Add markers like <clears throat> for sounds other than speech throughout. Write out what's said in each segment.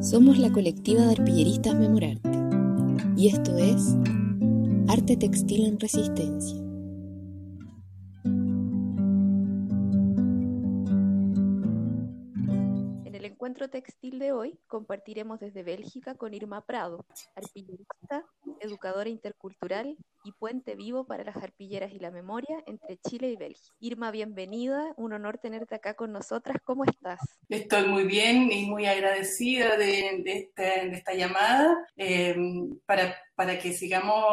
Somos la colectiva de arpilleristas Memorarte y esto es Arte Textil en Resistencia. Textil de hoy compartiremos desde Bélgica con Irma Prado, arpillerista, educadora intercultural y puente vivo para las arpilleras y la memoria entre Chile y Bélgica. Irma, bienvenida, un honor tenerte acá con nosotras. ¿Cómo estás? Estoy muy bien y muy agradecida de, este, esta llamada eh, para, para que sigamos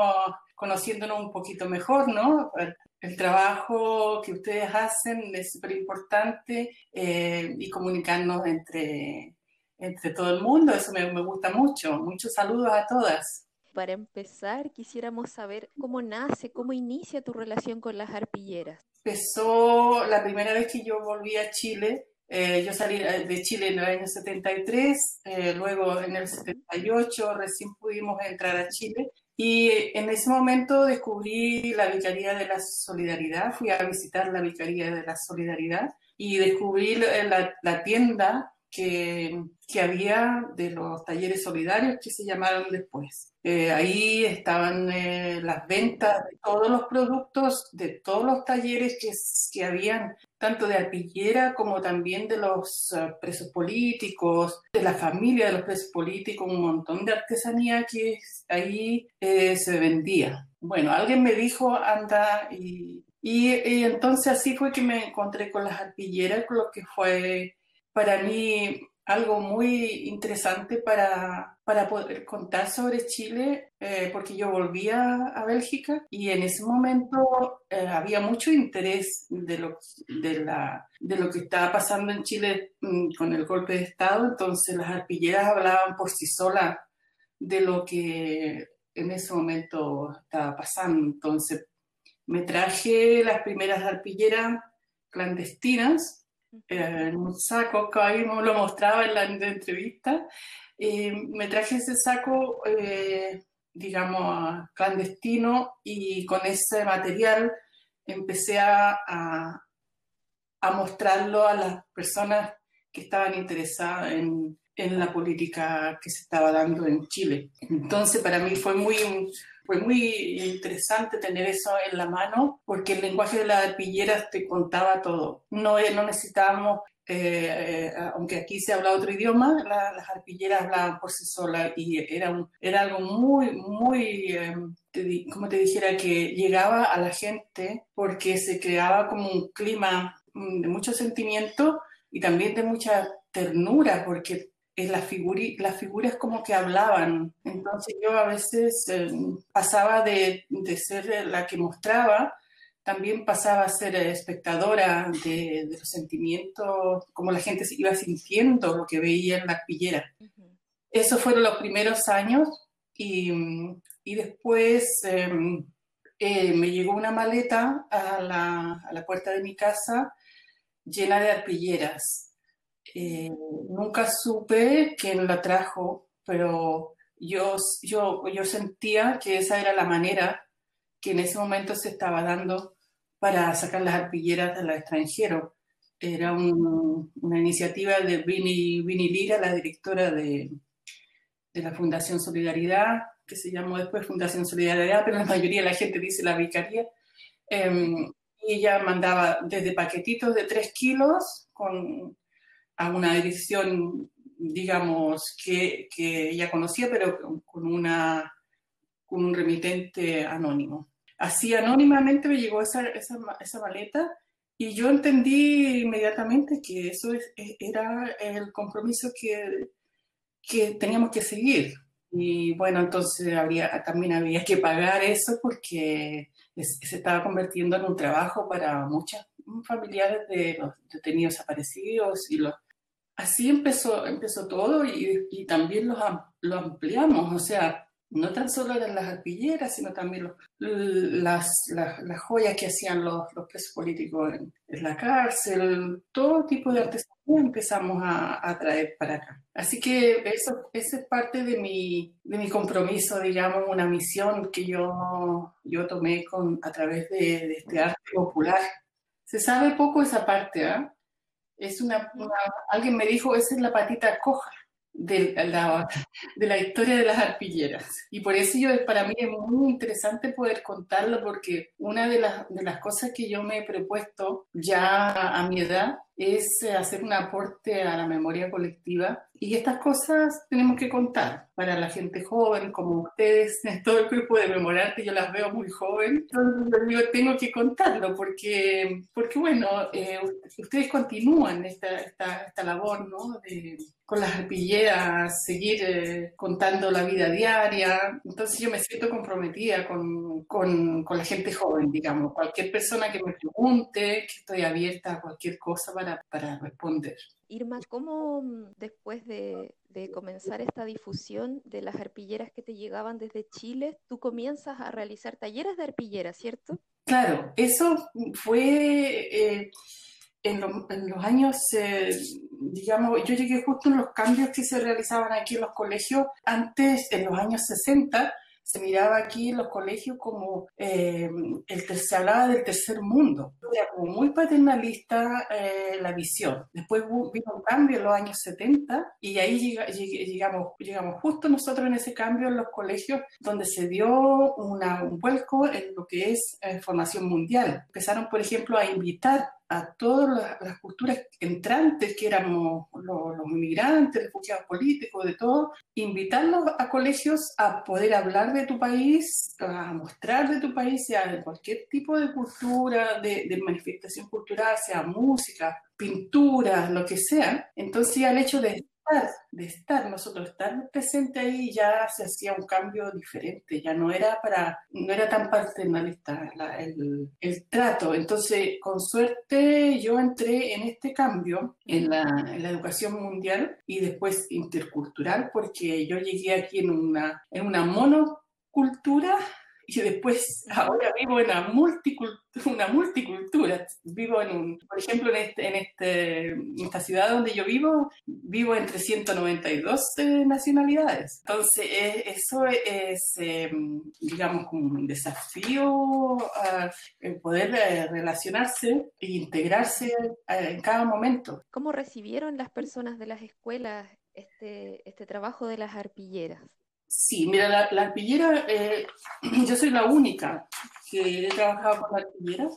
conociéndonos un poquito mejor, ¿no? El trabajo que ustedes hacen es súper importante eh, y comunicarnos entre, entre todo el mundo, eso me, me gusta mucho. Muchos saludos a todas para empezar, quisiéramos saber cómo nace, cómo inicia tu relación con las arpilleras. Empezó la primera vez que yo volví a Chile. Eh, yo salí de Chile en el año 73, eh, luego en el 78 recién pudimos entrar a Chile y en ese momento descubrí la Vicaría de la Solidaridad, fui a visitar la Vicaría de la Solidaridad y descubrí la, la tienda que, había de los talleres solidarios que se llamaron después. Eh, ahí estaban eh, las ventas de todos los productos, de todos los talleres que, que habían, tanto de arpillera como también de los uh, presos políticos, de la familia de los presos políticos, un montón de artesanía que ahí eh, se vendía. Bueno, alguien me dijo, anda, y, y, y entonces así fue que me encontré con las arpilleras, con lo que fue para mí algo muy interesante para, para poder contar sobre Chile, eh, porque yo volvía a Bélgica y en ese momento eh, había mucho interés de lo, de, la, de lo que estaba pasando en Chile mm, con el golpe de Estado, entonces las arpilleras hablaban por sí solas de lo que en ese momento estaba pasando. Entonces me traje las primeras arpilleras clandestinas en un saco que ahí lo mostraba en la, entrevista. y me traje ese saco, eh, digamos, clandestino y con ese material empecé a, a, a, mostrarlo a las personas que estaban interesadas en, en la política que se estaba dando en Chile. Entonces, para mí fue muy fue muy interesante tener eso en la mano porque el lenguaje de las arpilleras te contaba todo. No, no necesitábamos, eh, eh, aunque aquí se habla otro idioma, las arpilleras hablaban por sí solas y era, un, era algo muy, muy, eh, te, como te dijera, que llegaba a la gente porque se creaba como un clima mm, de mucho sentimiento y también de mucha ternura porque las, las figuras como que hablaban. Entonces yo a veces eh, pasaba de, de, ser la que mostraba, también pasaba a ser espectadora de, de, los sentimientos, como la gente iba sintiendo lo que veía en la pillera. Esos fueron los primeros años y, y después em, eh, me llegó una maleta a la, a la puerta de mi casa llena de arpilleras eh, nunca supe quién la trajo, pero yo, yo, yo sentía que esa era la manera que en ese momento se estaba dando para sacar las arpilleras del extranjero. Era una iniciativa de Vini, Lira, la directora de, de, la Fundación Solidaridad, que se llamó después Fundación Solidaridad, pero la mayoría de la gente dice la Vicaría. Eh, y ella mandaba desde paquetitos de 3 kilos con a una dirección, digamos, que, que ella conocía, pero con, una, con un remitente anónimo. Así anónimamente me llegó esa, esa, esa maleta y yo entendí inmediatamente que eso e, era el compromiso que, que teníamos que seguir. Y bueno, entonces también había que pagar eso porque se estaba convirtiendo en un trabajo para muchas familiares de los detenidos desaparecidos y los así empezó, empezó todo y, también lo, lo, ampliamos, o sea, no tan solo eran las arpilleras, sino también las, las, las, joyas que hacían los, los presos políticos en, la cárcel, todo tipo de artesanía empezamos a, a, traer para acá. Así que eso, es parte de mi, de mi compromiso, digamos, una misión que yo, yo tomé con, a través de, de este arte popular. Se sabe poco esa parte, ¿ah? Es una, alguien me dijo, esa es la patita coja. de la, de la historia de las arpilleras. Y por eso yo, para mí es muy interesante poder contarlo porque una de las, de las cosas que yo me he propuesto ya a mi edad es eh, hacer un aporte a la memoria colectiva y estas cosas tenemos que contar para la gente joven como ustedes, <laughs> todo el grupo de Memorarte, yo las veo muy joven, entonces yo tengo que contarlo porque, porque bueno, eh, ustedes continúan esta, esta, esta labor ¿no? de, con las arpilleras, seguir eh, contando la vida diaria. Entonces yo me siento comprometida con, con, con, la gente joven, digamos. Cualquier persona que me pregunte, que estoy abierta a cualquier cosa para, para responder. Irma, ¿cómo mm, después de, de, comenzar esta difusión de las arpilleras que te llegaban desde Chile, tú comienzas a realizar talleres de arpilleras, ¿cierto? Claro, eso fue... Eh, en, los años, eh, digamos, yo llegué justo en los cambios que se realizaban aquí en los colegios. Antes, en los años 60, se miraba aquí en los colegios como eh, el se hablaba del tercer mundo. Era como muy paternalista eh, la visión. Después vino un cambio en los años 70 y ahí llegamos, llegamos justo nosotros en ese cambio en los colegios donde se dio un vuelco en lo que es formación mundial. Empezaron, por ejemplo, a invitar a todas las, culturas entrantes que éramos los, inmigrantes, refugiados políticos, de todo, invitarlos a colegios a poder hablar de tu país, a mostrar de tu país, sea de cualquier tipo de cultura, de, de manifestación cultural, sea música, pintura, lo que sea. Entonces ya el hecho de de estar, nosotros estar presente ahí ya se hacía un cambio diferente, ya no era para, no era tan paternalista el, el, trato. Entonces, con suerte yo entré en este cambio en la, en la, educación mundial y después intercultural, porque yo llegué aquí en una, en una monocultura y después ahora vivo en una multicultura, una multicultura. Vivo en un, por ejemplo, en, este, en, este, en esta ciudad donde yo vivo, vivo entre 192 nacionalidades. Entonces, eso es, em, digamos, como un desafío el poder eh, relacionarse e integrarse eh, en cada momento. ¿Cómo recibieron las personas de las escuelas este, este trabajo de las arpilleras? Sí, mira, la, arpillera, eh, <clears throat> yo soy la única que he trabajado con arpilleras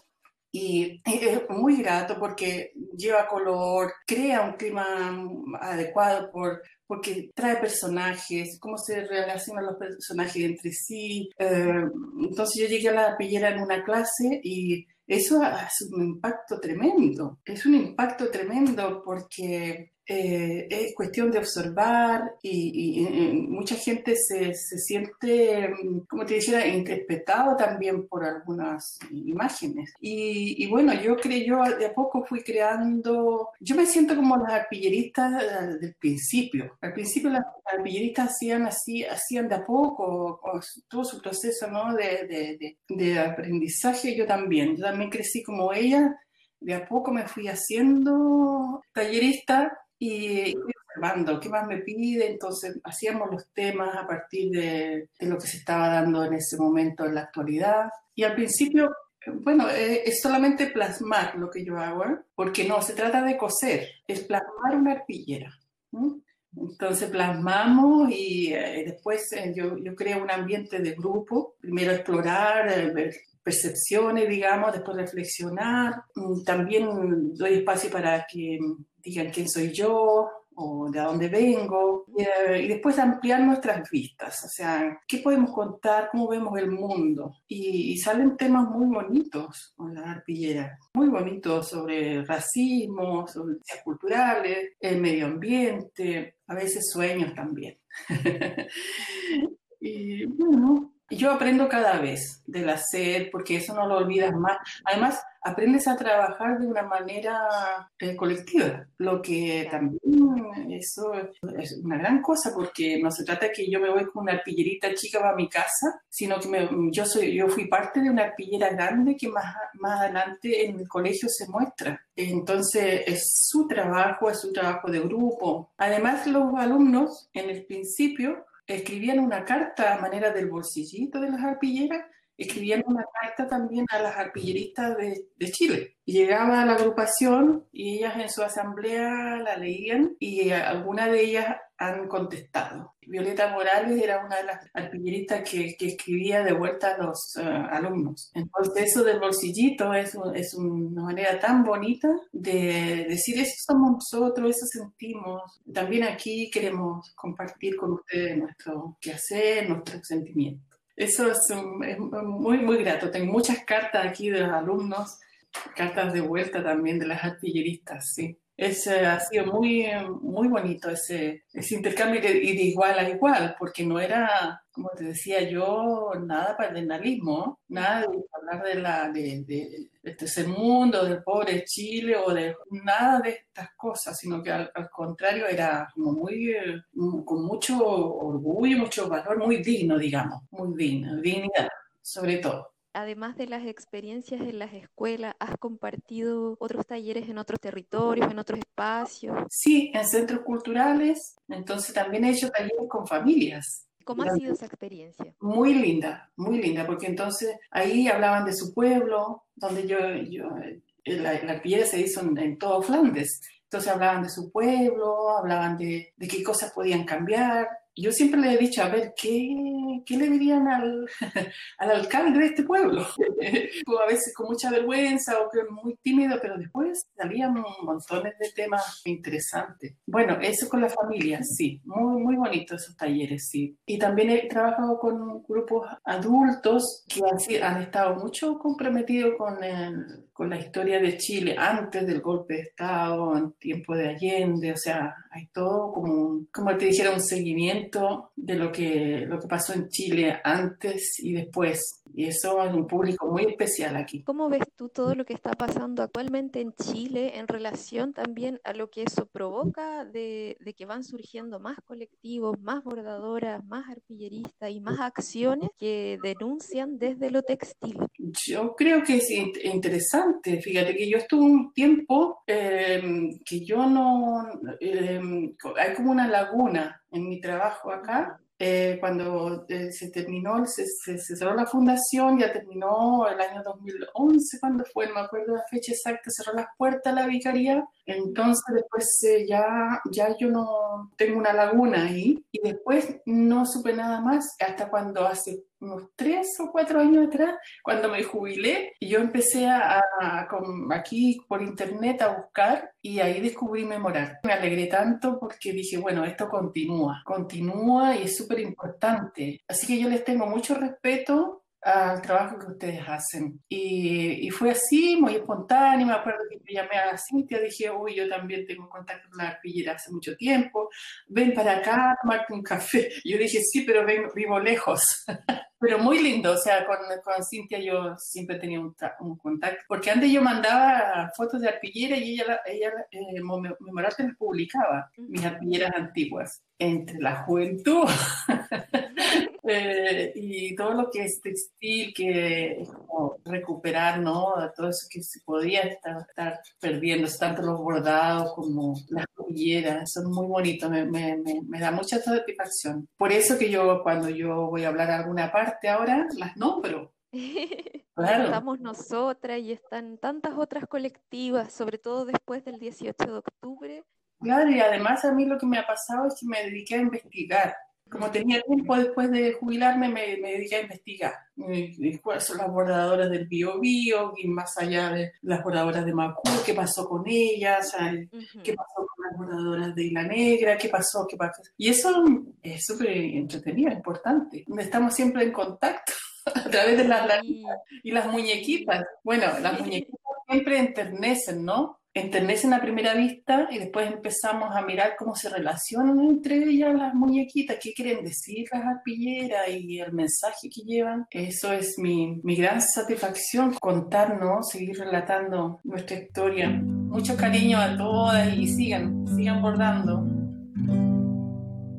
y es muy grato porque lleva color, crea un clima adecuado por, porque trae personajes, cómo se relacionan los personajes entre sí. Eh, entonces yo llegué a la arpillera en una clase y eso es un impacto tremendo, es un impacto tremendo porque eh, es cuestión de observar y, mucha gente se, se, siente, como te dijera, interpretado también por algunas imágenes. Y, bueno, yo creo, yo de a poco fui creando, yo me siento como las arpilleristas del principio. Al principio las arpilleristas hacían así, hacían de a poco todo su proceso ¿no? de, de, de aprendizaje, yo también, yo también crecí como ella de a poco me fui haciendo tallerista y observando qué más me pide, entonces hacíamos los temas a partir de, lo que se estaba dando en ese momento en la actualidad. Y al principio, bueno, eh, es solamente plasmar lo que yo hago, ¿eh? porque no, se trata de coser, es plasmar una arpillera. Entonces plasmamos y eh, después yo, yo, creo un ambiente de grupo, primero explorar, ver percepciones, digamos, después reflexionar. Mm, también doy espacio para que digan quién soy yo o de dónde vengo, eh, y, después ampliar nuestras vistas, o sea, qué podemos contar, cómo vemos el mundo. Y, salen temas muy bonitos con la arpillera, muy bonitos sobre racismo, sobre culturales, el medio ambiente, a veces sueños también. <laughs> y bueno, yo aprendo cada vez del hacer, porque eso no lo olvidas más. Además, aprendes a trabajar de una manera eh, colectiva, lo que también eso es una gran cosa, porque no se trata que yo me voy con una arpillerita chica para mi casa, sino que yo, soy, yo fui parte de una arpillera grande que más, más adelante en el colegio se muestra. Entonces, es su trabajo, es su trabajo de grupo. Además, los alumnos en el principio escribían una carta a manera del bolsillito de las arpilleras escribían una carta también a las arpilleristas de, de Chile. llegaba a la agrupación y ellas en su asamblea la leían y algunas de ellas han contestado. Violeta Morales era una de las arpilleristas que, que escribía de vuelta a los uh, alumnos. Entonces eso del bolsillito es, es, una manera tan bonita de decir eso somos nosotros, eso sentimos. También aquí queremos compartir con ustedes nuestro quehacer, nuestros sentimientos. Eso es, muy, muy grato. Tengo muchas cartas aquí de los alumnos, cartas de vuelta también de las artilleristas, sí es, ha sido muy, muy bonito ese, ese intercambio y de, igual a igual, porque no era, como te decía yo, nada paternalismo, nada de hablar de, la, de, de, este mundo, del pobre Chile o de nada de estas cosas, sino que al, contrario era como muy, con mucho orgullo, mucho valor, muy digno, digamos, muy digno, dignidad, sobre todo además de las experiencias en las escuelas, ¿has compartido otros talleres en otros territorios, en otros espacios? Sí, en centros culturales. Entonces también he hecho talleres con familias. ¿Cómo ha sido esa experiencia? Muy linda, muy linda, porque entonces ahí hablaban de su pueblo, donde yo, yo la, la pieza se hizo en, en todo Flandes. Entonces hablaban de su pueblo, hablaban de, de qué cosas podían cambiar, yo siempre le he dicho, a ver, ¿qué, qué le dirían al, al, alcalde de este pueblo? <laughs> a veces con mucha vergüenza o que muy tímido, pero después salían montones de temas interesantes. Bueno, eso con la familia, sí, muy, muy bonito esos talleres, sí. Y también he trabajado con grupos adultos que han, han estado mucho comprometidos con, el, con la historia de Chile antes del golpe de Estado, en tiempo de Allende, o sea, hay todo como, como te dijera, un seguimiento de lo que, lo que pasó en Chile antes y después. Y eso es un público muy especial aquí. ¿Cómo ves tú todo lo que está pasando actualmente en Chile en relación también a lo que eso provoca de, de que van surgiendo más colectivos, más bordadoras, más arpilleristas y más acciones que denuncian desde lo textil? Yo creo que es interesante. Fíjate que yo estuve un tiempo eh, que yo no... Eh, hay como una laguna en mi trabajo acá. Eh, cuando eh, se terminó, se, se, cerró la fundación, ya terminó el año 2011, cuando fue, no me acuerdo la fecha exacta, cerró las puertas la vicaría, entonces después eh, ya, ya yo no tengo una laguna ahí y después no supe nada más hasta cuando hace unos tres o cuatro años atrás, cuando me jubilé, yo empecé a, aquí por internet a buscar y ahí descubrí Memorar. Me alegré tanto porque dije, bueno, esto continúa, continúa y es súper importante. Así que yo les tengo mucho respeto al trabajo que ustedes hacen. Y, y, fue así, muy espontáneo. Me acuerdo que me llamé a Cintia, dije, uy, yo también tengo contacto con la arpillera hace mucho tiempo, ven para acá, tomarte un café. Yo dije, sí, pero ven, vivo lejos. <laughs> pero muy lindo, o sea, con, con Cintia yo siempre tenía un, un, contacto, porque antes yo mandaba fotos de arpillera y ella, ella eh, Memorarte las publicaba, mis arpilleras antiguas, entre la juventud <laughs> eh, y todo lo que es textil, que como recuperar, ¿no? Todo eso que se podía estar, estar perdiendo, tanto los bordados como las arpilleras, son muy bonitos, me, me, me, me da mucha satisfacción. Por eso que yo cuando yo voy a hablar alguna parte, ahora las nombro. <laughs> Claro. Estamos nosotras y están tantas otras colectivas, sobre todo después del 18 de octubre. Claro, y además a mí lo que me ha pasado es que me dediqué a investigar. Como tenía tiempo después de jubilarme, me, me dediqué a investigar. ¿Cuáles son las bordadoras del Bio Bio? Y más allá de las bordadoras de Macú, ¿qué pasó con ellas? ¿Qué pasó con las bordadoras de Isla Negra? ¿Qué pasó? ¿Qué pasó? Y eso es súper entretenido, importante. Estamos siempre en contacto <laughs> a través de las lanitas y las muñequitas. Bueno, las muñequitas siempre enternecen, ¿no? Enternecen a primera vista y después empezamos a mirar cómo se relacionan entre ellas las muñequitas, qué quieren decir las arpilleras y el mensaje que llevan. Eso es mi, mi gran satisfacción, contarnos, seguir relatando nuestra historia. Mucho cariño a todas y sigan, sigan bordando.